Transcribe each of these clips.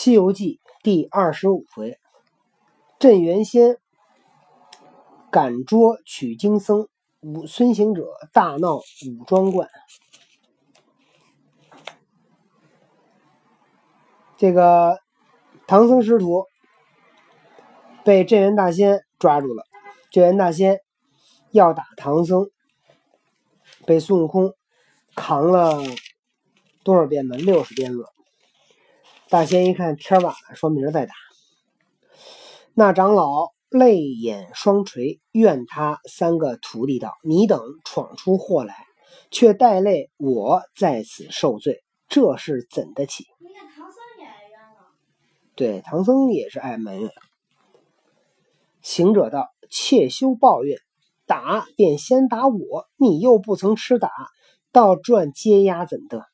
西游记第二十五回，镇元仙赶捉取经僧，武孙行者大闹武庄观。这个唐僧师徒被镇元大仙抓住了，镇元大仙要打唐僧，被孙悟空扛了多少鞭子？六十鞭子。大仙一看天晚了，说明儿再打。那长老泪眼双垂，怨他三个徒弟道：“你等闯出祸来，却带累我在此受罪，这是怎得起？”你看唐僧也挨冤了。对，唐僧也是爱埋怨。行者道：“切休抱怨，打便先打我，你又不曾吃打，倒转接压怎得？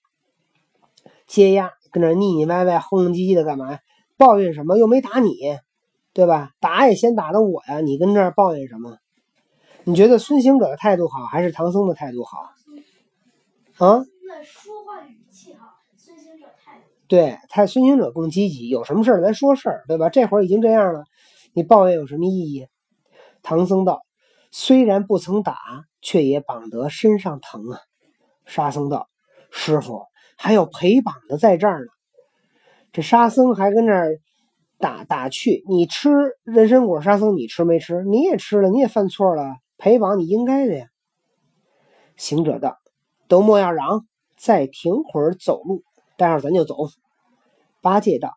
接压。”跟那腻腻歪歪、哼哼唧唧的干嘛？抱怨什么？又没打你，对吧？打也先打的我呀！你跟这儿抱怨什么？你觉得孙行者的态度好，还是唐僧的态度好？啊？那说话语气好，孙行者态度。对，他孙行者更积极，有什么事儿咱说事儿，对吧？这会儿已经这样了，你抱怨有什么意义？唐僧道：“虽然不曾打，却也绑得身上疼啊。”沙僧道：“师傅。”还有陪绑的在这儿呢，这沙僧还跟那儿打打趣。你吃人参果，沙僧你吃没吃？你也吃了，你也犯错了，陪绑你应该的呀。行者道：“都莫要嚷，再停会儿走路，待会儿咱就走。”八戒道：“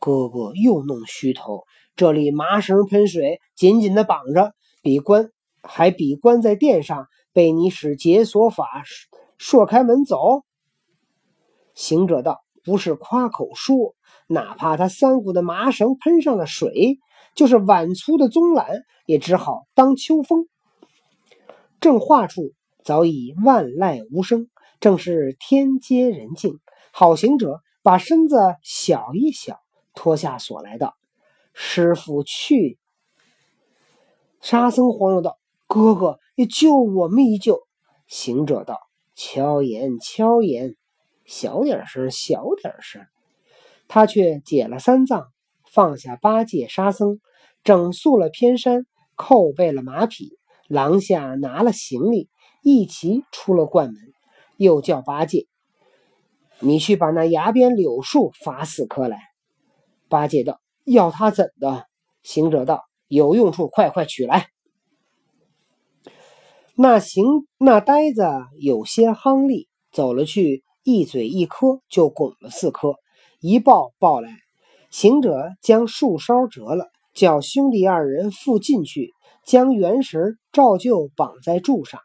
哥哥又弄虚头，这里麻绳喷水，紧紧的绑着，比关还比关在殿上，被你使解锁法，说开门走。”行者道：“不是夸口说，哪怕他三股的麻绳喷上了水，就是碗粗的棕缆，也只好当秋风。”正话处，早已万籁无声，正是天阶人静。好行者把身子小一小，脱下锁来道：“师傅去。”沙僧慌了道：“哥哥，你救我们一救。”行者道：“悄言，悄言。”小点声，小点声。他却解了三藏，放下八戒、沙僧，整肃了偏山，扣备了马匹，廊下拿了行李，一齐出了观门。又叫八戒：“你去把那崖边柳树伐四棵来。”八戒道：“要他怎的？”行者道：“有用处，快快取来。”那行那呆子有些夯力，走了去。一嘴一颗就拱了四颗，一抱抱来，行者将树梢折了，叫兄弟二人附进去，将原绳照旧绑在柱上。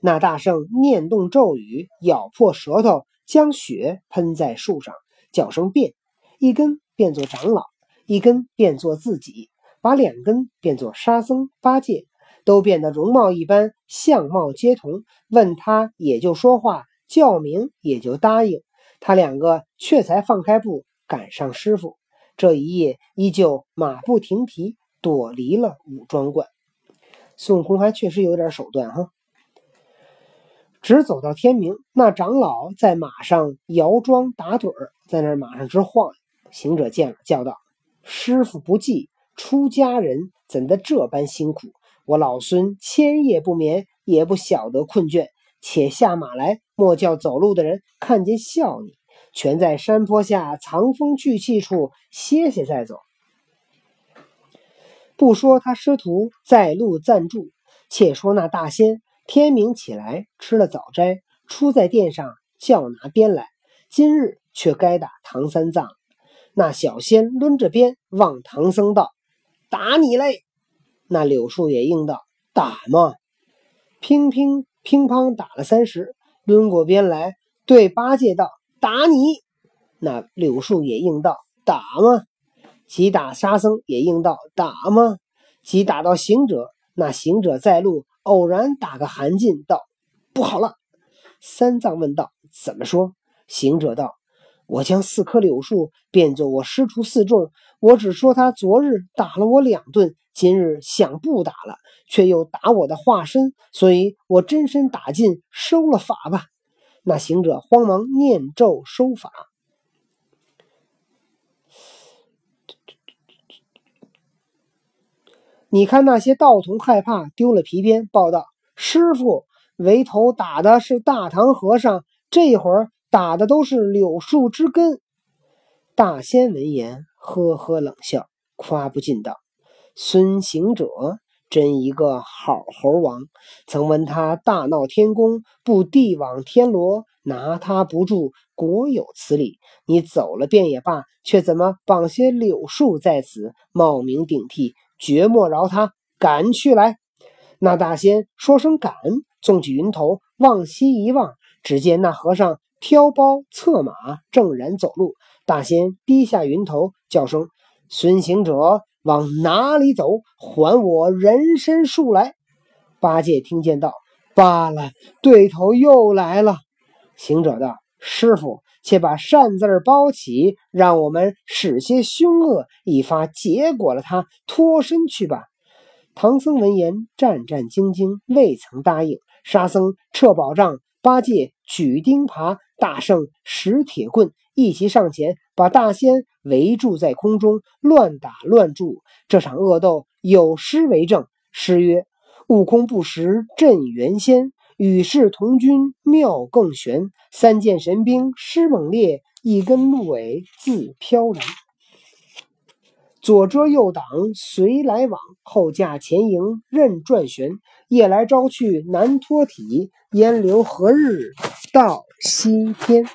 那大圣念动咒语，咬破舌头，将血喷在树上，叫声变，一根变作长老，一根变作自己，把两根变作沙僧、八戒，都变得容貌一般，相貌皆同。问他也就说话。叫名也就答应，他两个却才放开步赶上师傅。这一夜依旧马不停蹄，躲离了武庄观。孙悟空还确实有点手段哈，直走到天明。那长老在马上摇桩打盹，在那马上直晃。行者见了，叫道：“师傅不济，出家人怎的这般辛苦？我老孙千夜不眠，也不晓得困倦。”且下马来，莫叫走路的人看见笑你。全在山坡下藏风聚气处歇歇再走。不说他师徒在路暂住，且说那大仙天明起来吃了早斋，出在殿上叫拿鞭来。今日却该打唐三藏。那小仙抡着鞭望唐僧道：“打你嘞！”那柳树也应道：“打嘛！”乒乒。乒乓打了三十，抡过鞭来，对八戒道：“打你！”那柳树也应道：“打吗？”即打沙僧也应道：“打吗？”即打到行者，那行者在路偶然打个寒噤，道：“不好了！”三藏问道：“怎么说？”行者道：“我将四棵柳树变作我师徒四众，我只说他昨日打了我两顿。”今日想不打了，却又打我的化身，所以我真身打尽，收了法吧。那行者慌忙念咒收法。你看那些道童害怕丢了皮鞭，报道师傅，围头打的是大唐和尚，这会儿打的都是柳树之根。大仙闻言，呵呵冷笑，夸不尽道。孙行者真一个好猴王！曾闻他大闹天宫，布地网天罗，拿他不住，果有此理。你走了便也罢，却怎么绑些柳树在此，冒名顶替，绝莫饶他！赶去来！”那大仙说声“赶”，纵起云头，往西一望，只见那和尚挑包策马，正然走路。大仙低下云头，叫声：“孙行者，往哪里走？还我人参树来！”八戒听见道：“罢了，对头又来了。”行者道：“师傅，且把扇字包起，让我们使些凶恶，一发结果了他，脱身去吧。”唐僧闻言，战战兢兢，未曾答应。沙僧撤宝杖，八戒举钉耙，大圣使铁棍。一齐上前，把大仙围住在空中，乱打乱住。这场恶斗有诗为证：诗曰：“悟空不识镇元仙，与世同君妙更玄。三件神兵施猛烈，一根鹿尾自飘然。左遮右挡随来往，后驾前迎任转旋。夜来朝去难脱体，烟流何日到西天？”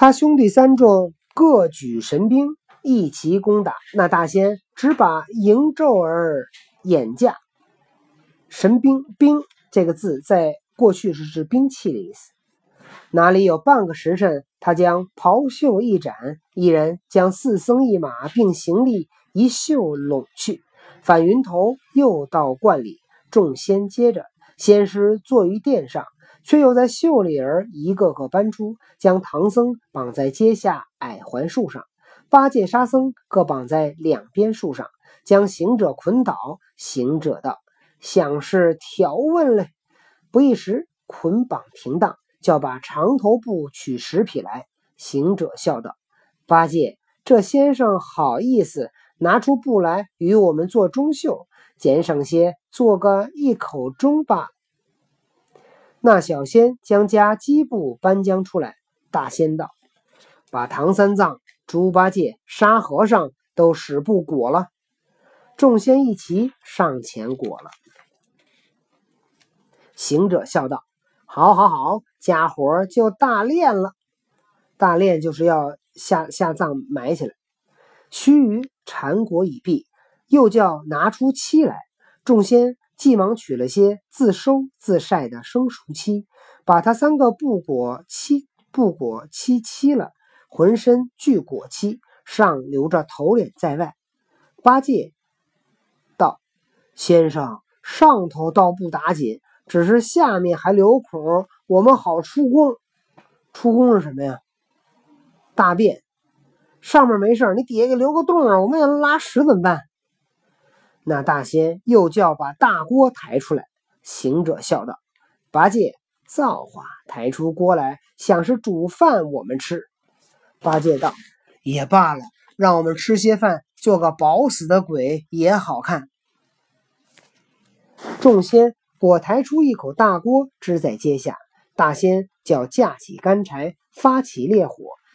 他兄弟三众各举神兵，一齐攻打那大仙，只把迎咒儿掩架。神兵兵这个字，在过去是指兵器的意思。哪里有半个时辰，他将袍袖一展，一人将四僧一马并行李一袖拢去，返云头又到观里，众仙接着，仙师坐于殿上。却又在袖里儿一个个搬出，将唐僧绑在阶下矮槐树上，八戒、沙僧各绑在两边树上，将行者捆倒。行者道：“想是条问嘞。”不一时，捆绑停当，叫把长头布取十匹来。行者笑道：“八戒，这先生好意思，拿出布来与我们做中袖，减省些，做个一口钟罢。”那小仙将家基布搬将出来，大仙道：“把唐三藏、猪八戒、沙和尚都使布裹了。”众仙一齐上前裹了。行者笑道：“好，好，好，家伙就大练了。大练就是要下下葬埋起来。”须臾缠裹已毕，又叫拿出漆来。众仙。既忙取了些自收自晒的生熟漆，把他三个布裹漆布裹漆漆了，浑身俱裹漆，上留着头脸在外。八戒道：“先生，上头倒不打紧，只是下面还留孔，我们好出宫。出宫是什么呀？大便。上面没事，你底下给留个洞啊，我们要拉屎怎么办？”那大仙又叫把大锅抬出来，行者笑道：“八戒，造化，抬出锅来，想是煮饭我们吃。”八戒道：“也罢了，让我们吃些饭，做个饱死的鬼也好看。”众仙果抬出一口大锅支在阶下，大仙叫架起干柴，发起烈火，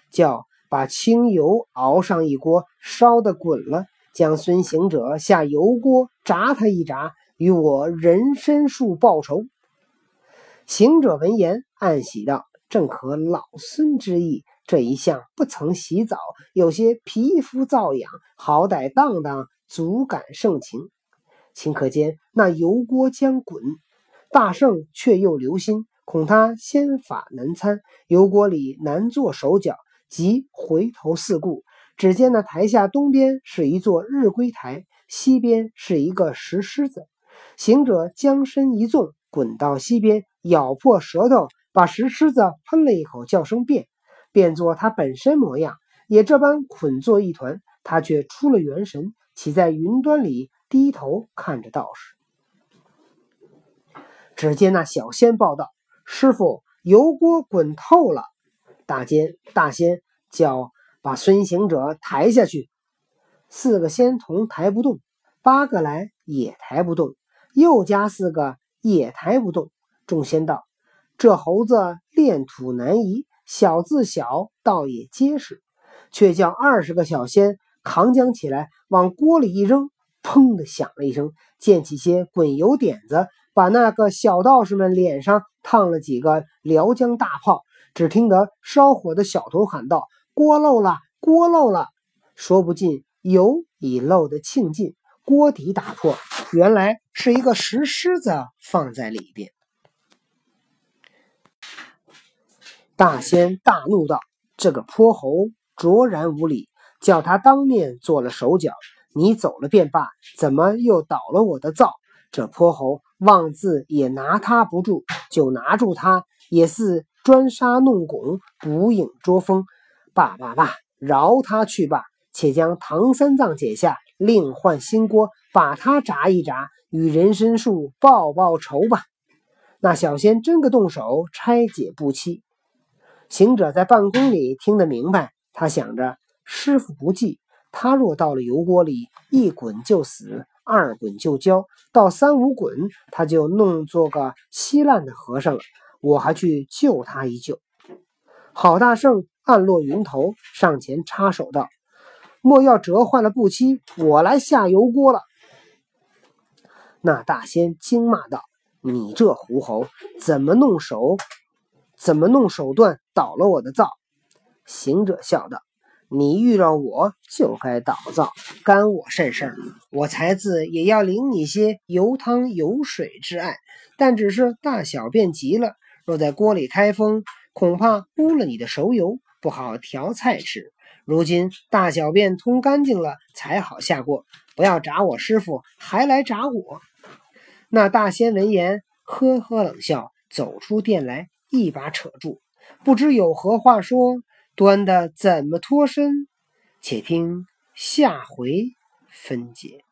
叫把清油熬上一锅，烧得滚了。将孙行者下油锅炸他一炸，与我人参树报仇。行者闻言暗喜道：“正合老孙之意。这一向不曾洗澡，有些皮肤瘙痒，好歹荡荡，足感盛情。”顷刻间，那油锅将滚，大圣却又留心，恐他仙法难参，油锅里难做手脚，即回头四顾。只见那台下东边是一座日归台，西边是一个石狮子。行者将身一纵，滚到西边，咬破舌头，把石狮子喷了一口，叫声变，变作他本身模样，也这般捆作一团。他却出了元神，骑在云端里，低头看着道士。只见那小仙报道：“师傅，油锅滚透了。”大仙大仙叫。把孙行者抬下去。四个仙童抬不动，八个来也抬不动，又加四个也抬不动。众仙道：“这猴子炼土难移，小自小，倒也结实。”却叫二十个小仙扛将起来，往锅里一扔，砰的响了一声，溅起些滚油点子，把那个小道士们脸上烫了几个辽浆大泡。只听得烧火的小童喊道：“锅漏了，锅漏了！”说不尽，油已漏得庆尽，锅底打破，原来是一个石狮子放在里边。大仙大怒道：“这个泼猴卓然无礼，叫他当面做了手脚。你走了便罢，怎么又倒了我的灶？这泼猴妄自也拿他不住，就拿住他，也似……”专杀弄拱，捕影捉风，罢罢罢，饶他去吧。且将唐三藏解下，另换新锅，把他炸一炸，与人参树报报仇吧。那小仙真个动手拆解不期。行者在半空里听得明白，他想着：师傅不济，他若到了油锅里，一滚就死，二滚就焦，到三五滚，他就弄做个稀烂的和尚了。我还去救他一救。郝大圣暗落云头，上前插手道：“莫要折坏了布漆，我来下油锅了。”那大仙惊骂道：“你这狐猴，怎么弄手？怎么弄手段倒了我的灶？”行者笑道：“你遇着我就该倒灶，干我甚事？我才子也要领你些油汤油水之爱，但只是大小便急了。”若在锅里开封，恐怕污了你的熟油，不好调菜吃。如今大小便通干净了，才好下锅。不要炸我师傅，还来炸我！那大仙闻言，呵呵冷笑，走出殿来，一把扯住，不知有何话说，端的怎么脱身？且听下回分解。